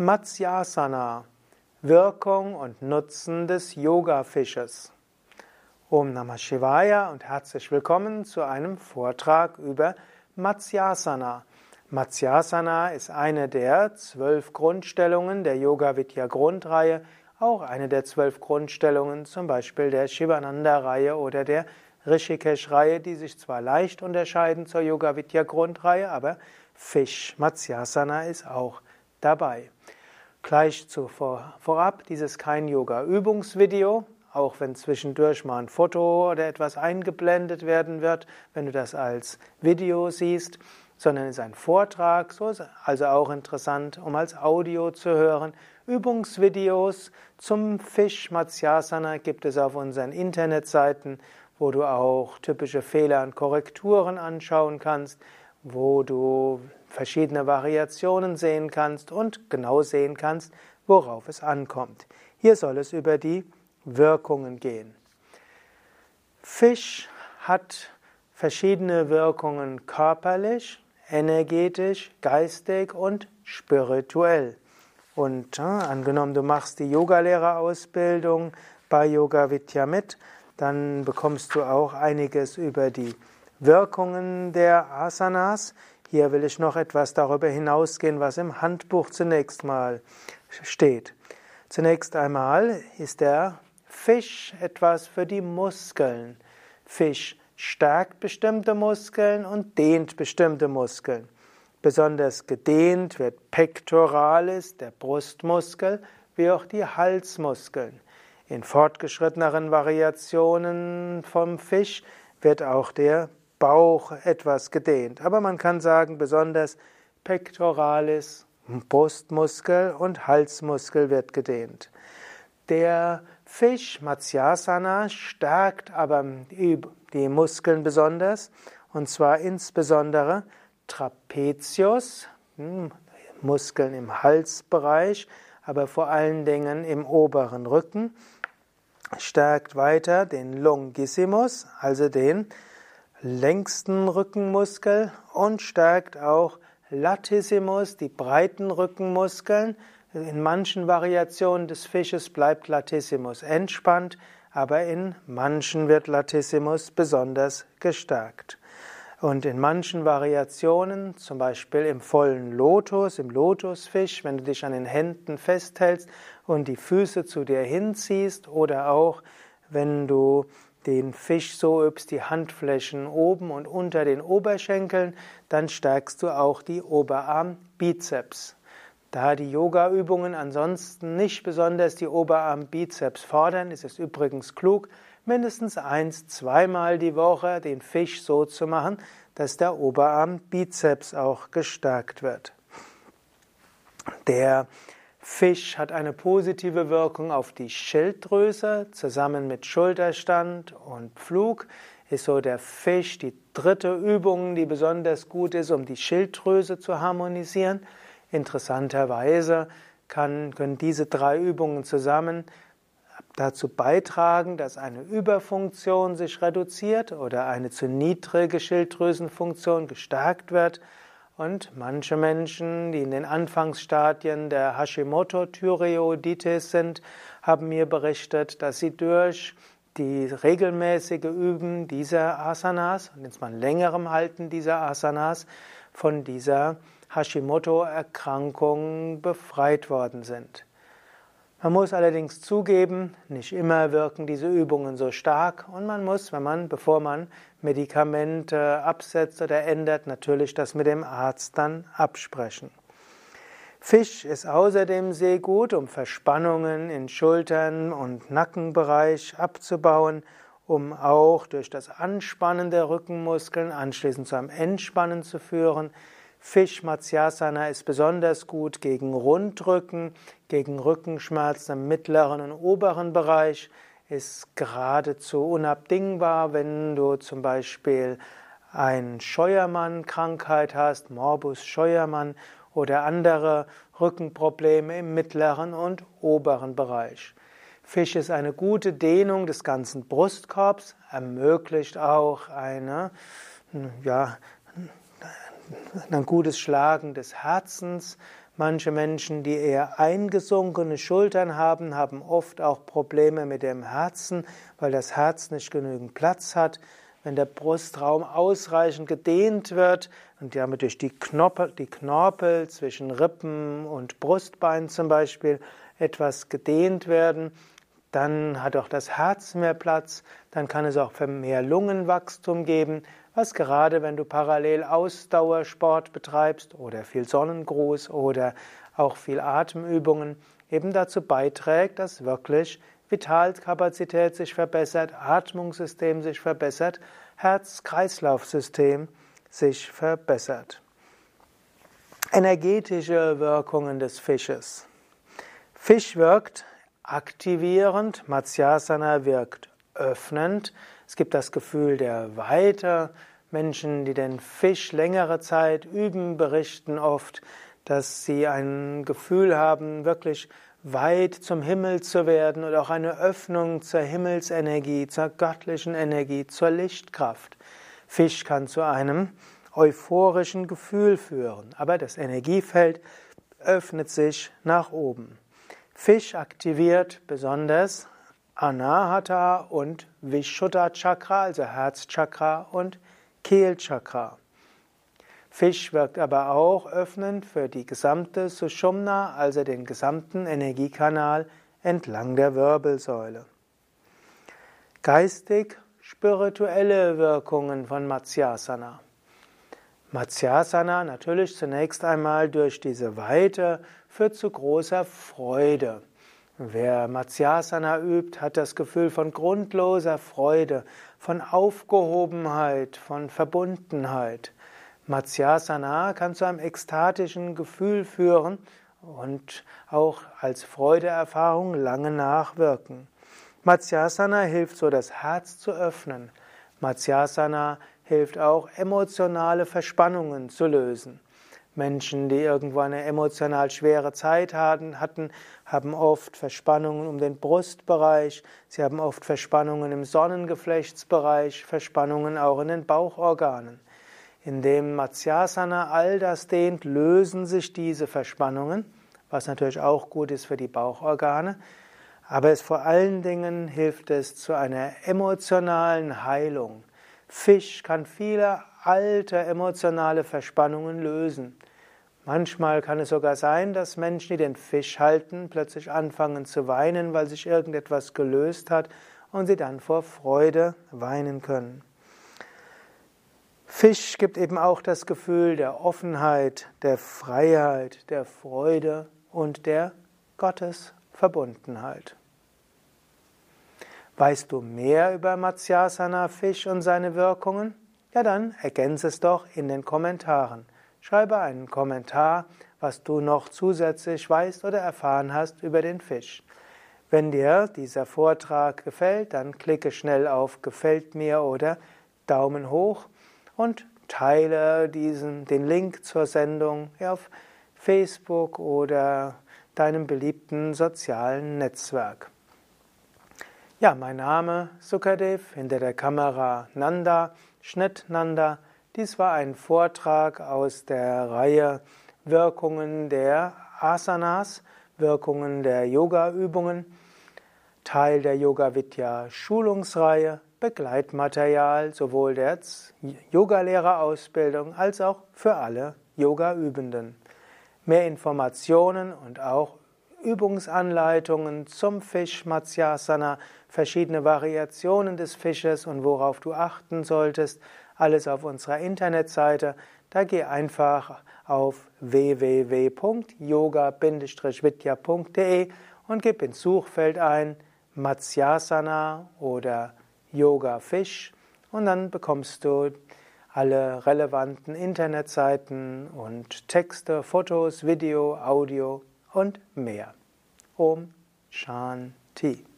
Matsyasana Wirkung und Nutzen des Yoga-Fisches. Om Namah Shivaya und herzlich willkommen zu einem Vortrag über Matsyasana. Matsyasana ist eine der zwölf Grundstellungen der Yoga Vidya Grundreihe, auch eine der zwölf Grundstellungen zum Beispiel der Shivananda-Reihe oder der Rishikesh-Reihe, die sich zwar leicht unterscheiden zur Yoga Vidya Grundreihe, aber Fisch Matsyasana ist auch dabei. Gleich zuvor, vorab, dies ist kein Yoga-Übungsvideo, auch wenn zwischendurch mal ein Foto oder etwas eingeblendet werden wird, wenn du das als Video siehst, sondern es ist ein Vortrag, so ist also auch interessant, um als Audio zu hören. Übungsvideos zum Fisch Matsyasana gibt es auf unseren Internetseiten, wo du auch typische Fehler und Korrekturen anschauen kannst wo du verschiedene Variationen sehen kannst und genau sehen kannst, worauf es ankommt. Hier soll es über die Wirkungen gehen. Fisch hat verschiedene Wirkungen körperlich, energetisch, geistig und spirituell. Und äh, angenommen, du machst die Yogalehrerausbildung bei Yoga Vidya mit, dann bekommst du auch einiges über die Wirkungen der Asanas. Hier will ich noch etwas darüber hinausgehen, was im Handbuch zunächst mal steht. Zunächst einmal ist der Fisch etwas für die Muskeln. Fisch stärkt bestimmte Muskeln und dehnt bestimmte Muskeln. Besonders gedehnt wird Pectoralis, der Brustmuskel, wie auch die Halsmuskeln. In fortgeschritteneren Variationen vom Fisch wird auch der Bauch etwas gedehnt. Aber man kann sagen, besonders Pectoralis, Brustmuskel und Halsmuskel wird gedehnt. Der Fisch Matsyasana stärkt aber die Muskeln besonders, und zwar insbesondere Trapezius, hm, Muskeln im Halsbereich, aber vor allen Dingen im oberen Rücken, stärkt weiter den Longissimus, also den längsten Rückenmuskel und stärkt auch Latissimus, die breiten Rückenmuskeln. In manchen Variationen des Fisches bleibt Latissimus entspannt, aber in manchen wird Latissimus besonders gestärkt. Und in manchen Variationen, zum Beispiel im vollen Lotus, im Lotusfisch, wenn du dich an den Händen festhältst und die Füße zu dir hinziehst, oder auch wenn du den Fisch so übst, die Handflächen oben und unter den Oberschenkeln, dann stärkst du auch die Oberarm-Bizeps. Da die Yoga-Übungen ansonsten nicht besonders die Oberarm-Bizeps fordern, ist es übrigens klug, mindestens eins, zweimal die Woche den Fisch so zu machen, dass der Oberarm-Bizeps auch gestärkt wird. Der Fisch hat eine positive Wirkung auf die Schilddrüse. Zusammen mit Schulterstand und Flug ist so der Fisch die dritte Übung, die besonders gut ist, um die Schilddrüse zu harmonisieren. Interessanterweise kann, können diese drei Übungen zusammen dazu beitragen, dass eine Überfunktion sich reduziert oder eine zu niedrige Schilddrüsenfunktion gestärkt wird und manche Menschen, die in den Anfangsstadien der Hashimoto-Thyreoiditis sind, haben mir berichtet, dass sie durch die regelmäßige Üben dieser Asanas und jetzt mal längerem Halten dieser Asanas von dieser Hashimoto-Erkrankung befreit worden sind. Man muss allerdings zugeben, nicht immer wirken diese Übungen so stark und man muss, wenn man, bevor man Medikamente absetzt oder ändert, natürlich das mit dem Arzt dann absprechen. Fisch ist außerdem sehr gut, um Verspannungen in Schultern und Nackenbereich abzubauen, um auch durch das Anspannen der Rückenmuskeln anschließend zu einem Entspannen zu führen. Fisch Matsyasana ist besonders gut gegen Rundrücken, gegen Rückenschmerzen im mittleren und oberen Bereich, ist geradezu unabdingbar, wenn du zum Beispiel eine Scheuermann-Krankheit hast, Morbus Scheuermann oder andere Rückenprobleme im mittleren und oberen Bereich. Fisch ist eine gute Dehnung des ganzen Brustkorbs, ermöglicht auch eine, ja, ein gutes Schlagen des Herzens, Manche Menschen, die eher eingesunkene Schultern haben, haben oft auch Probleme mit dem Herzen, weil das Herz nicht genügend Platz hat. Wenn der Brustraum ausreichend gedehnt wird und damit durch die Knorpel, die Knorpel zwischen Rippen und Brustbein zum Beispiel etwas gedehnt werden, dann hat auch das Herz mehr Platz, dann kann es auch mehr Lungenwachstum geben, was gerade wenn du parallel Ausdauersport betreibst oder viel Sonnengruß oder auch viel Atemübungen eben dazu beiträgt, dass wirklich Vitalkapazität sich verbessert, Atmungssystem sich verbessert, Herz-Kreislauf-System sich verbessert. Energetische Wirkungen des Fisches. Fisch wirkt aktivierend, Matsyasana wirkt öffnend. Es gibt das Gefühl der Weite. Menschen, die den Fisch längere Zeit üben, berichten oft, dass sie ein Gefühl haben, wirklich weit zum Himmel zu werden oder auch eine Öffnung zur Himmelsenergie, zur göttlichen Energie, zur Lichtkraft. Fisch kann zu einem euphorischen Gefühl führen, aber das Energiefeld öffnet sich nach oben. Fisch aktiviert besonders Anahata und Vishuddha Chakra, also Herzchakra und Kehlchakra. Fisch wirkt aber auch öffnend für die gesamte Sushumna, also den gesamten Energiekanal entlang der Wirbelsäule. Geistig spirituelle Wirkungen von Matsyasana. Matsyasana natürlich zunächst einmal durch diese Weite führt zu großer Freude. Wer Matsyasana übt, hat das Gefühl von grundloser Freude, von Aufgehobenheit, von Verbundenheit. Matsyasana kann zu einem ekstatischen Gefühl führen und auch als Freudeerfahrung lange nachwirken. Matsyasana hilft so, das Herz zu öffnen. Matsyasana hilft auch, emotionale Verspannungen zu lösen. Menschen, die irgendwo eine emotional schwere Zeit hatten, haben oft Verspannungen um den Brustbereich, sie haben oft Verspannungen im Sonnengeflechtsbereich, Verspannungen auch in den Bauchorganen. Indem Matsyasana all das dehnt, lösen sich diese Verspannungen, was natürlich auch gut ist für die Bauchorgane, aber es vor allen Dingen hilft es zu einer emotionalen Heilung. Fisch kann viele alte emotionale Verspannungen lösen. Manchmal kann es sogar sein, dass Menschen, die den Fisch halten, plötzlich anfangen zu weinen, weil sich irgendetwas gelöst hat und sie dann vor Freude weinen können. Fisch gibt eben auch das Gefühl der Offenheit, der Freiheit, der Freude und der Gottesverbundenheit. Weißt du mehr über Matsyasana Fisch und seine Wirkungen? Ja, dann ergänze es doch in den Kommentaren. Schreibe einen Kommentar, was du noch zusätzlich weißt oder erfahren hast über den Fisch. Wenn dir dieser Vortrag gefällt, dann klicke schnell auf Gefällt mir oder Daumen hoch und teile diesen, den Link zur Sendung auf Facebook oder deinem beliebten sozialen Netzwerk. Ja, mein Name Sukadev, hinter der Kamera Nanda, Schnitt Nanda. Dies war ein Vortrag aus der Reihe Wirkungen der Asanas, Wirkungen der Yoga-Übungen, Teil der Yoga Vidya Schulungsreihe, Begleitmaterial sowohl der Yogalehrerausbildung als auch für alle Yoga-Übenden. Mehr Informationen und auch Übungsanleitungen zum Fisch Matsyasana, verschiedene Variationen des Fisches und worauf du achten solltest, alles auf unserer Internetseite. Da geh einfach auf www.yoga-vidya.de und gib ins Suchfeld ein Matsyasana oder Yoga Fisch und dann bekommst du alle relevanten Internetseiten und Texte, Fotos, Video, Audio und mehr. Om Shanti.